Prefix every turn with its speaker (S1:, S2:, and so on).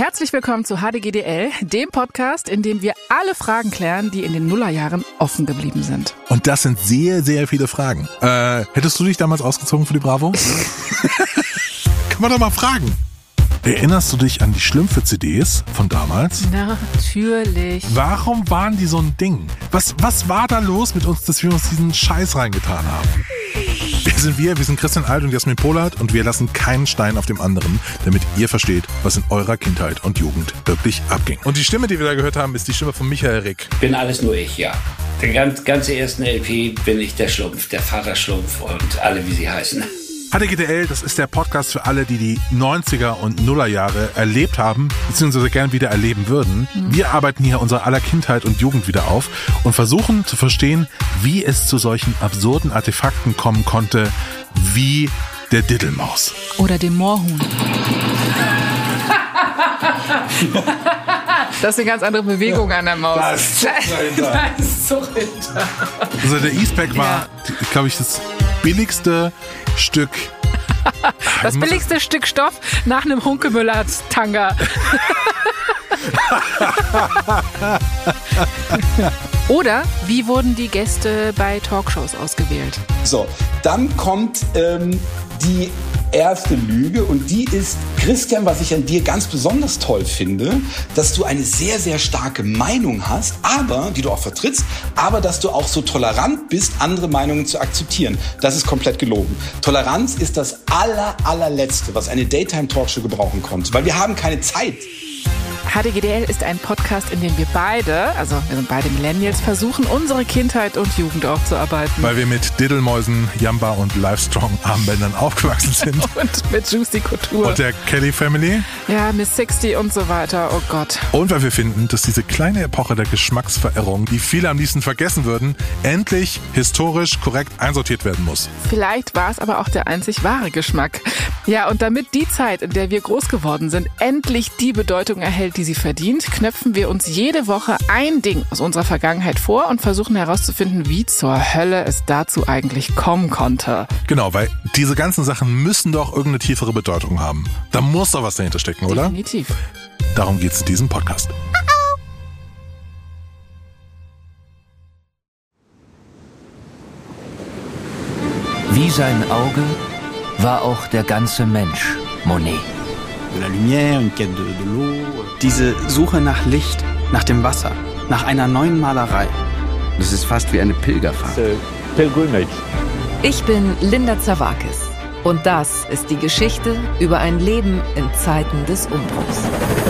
S1: Herzlich willkommen zu HDGDL, dem Podcast, in dem wir alle Fragen klären, die in den Nullerjahren offen geblieben sind.
S2: Und das sind sehr, sehr viele Fragen. Äh, hättest du dich damals ausgezogen für die Bravo? Kann man doch mal fragen. Erinnerst du dich an die Schlümpfe-CDs von damals?
S1: Natürlich.
S2: Warum waren die so ein Ding? Was, was war da los mit uns, dass wir uns diesen Scheiß reingetan haben? Wir sind wir, wir sind Christian Alt und Jasmin Polat und wir lassen keinen Stein auf dem anderen, damit ihr versteht, was in eurer Kindheit und Jugend wirklich abging. Und die Stimme, die wir da gehört haben, ist die Stimme von Michael Rick.
S3: Bin alles nur ich, ja. Der ganz, ganze ersten LP bin ich der Schlumpf, der Vater Schlumpf und alle, wie sie heißen.
S2: HDGDL, das ist der Podcast für alle, die die 90er und Nullerjahre erlebt haben, beziehungsweise gern wieder erleben würden. Wir arbeiten hier unsere aller Kindheit und Jugend wieder auf und versuchen zu verstehen, wie es zu solchen absurden Artefakten kommen konnte, wie der Diddelmaus.
S1: Oder dem Moorhuhn. Das ist eine ganz andere Bewegung an der Maus.
S3: Da ist Zug dahinter.
S1: Da ist Zug hinter.
S2: Also der Eastpack war, glaube ich, das billigste Stück.
S1: Das billigste Stück Stoff nach einem Hunkemüller-Tanga. Oder wie wurden die Gäste bei Talkshows ausgewählt?
S4: So, dann kommt ähm, die erste Lüge und die ist, Christian, was ich an dir ganz besonders toll finde, dass du eine sehr, sehr starke Meinung hast, aber, die du auch vertrittst, aber dass du auch so tolerant bist, andere Meinungen zu akzeptieren. Das ist komplett gelogen. Toleranz ist das aller, allerletzte, was eine Daytime-Talkshow gebrauchen konnte, weil wir haben keine Zeit.
S1: HDGDL ist ein Podcast, in dem wir beide, also wir sind beide Millennials, versuchen, unsere Kindheit und Jugend aufzuarbeiten.
S2: Weil wir mit Diddelmäusen, Jamba und Livestrong Armbändern aufgewachsen sind.
S1: Und mit Juicy Couture.
S2: Und der Kelly Family.
S1: ja, Miss 60 und so weiter. Oh Gott.
S2: Und weil wir finden, dass diese kleine Epoche der Geschmacksverirrung, die viele am liebsten vergessen würden, endlich historisch korrekt einsortiert werden muss.
S1: Vielleicht war es aber auch der einzig wahre Geschmack. Ja, und damit die Zeit, in der wir groß geworden sind, endlich die Bedeutung erhält, die sie verdient, knöpfen wir uns jede Woche ein Ding aus unserer Vergangenheit vor und versuchen herauszufinden, wie zur Hölle es dazu eigentlich kommen konnte.
S2: Genau, weil diese ganzen Sachen müssen doch irgendeine tiefere Bedeutung haben. Da muss doch was dahinter stecken, oder?
S1: Definitiv.
S2: Darum geht's in diesem Podcast.
S5: Wie sein Auge war auch der ganze Mensch Monet.
S6: De la lumière, une quête de, de l'eau. Diese Suche nach Licht, nach dem Wasser, nach einer neuen Malerei.
S7: Das ist fast wie eine Pilgerfahrt.
S8: Ich bin Linda Zawakis und das ist die Geschichte über ein Leben in Zeiten des Umbruchs.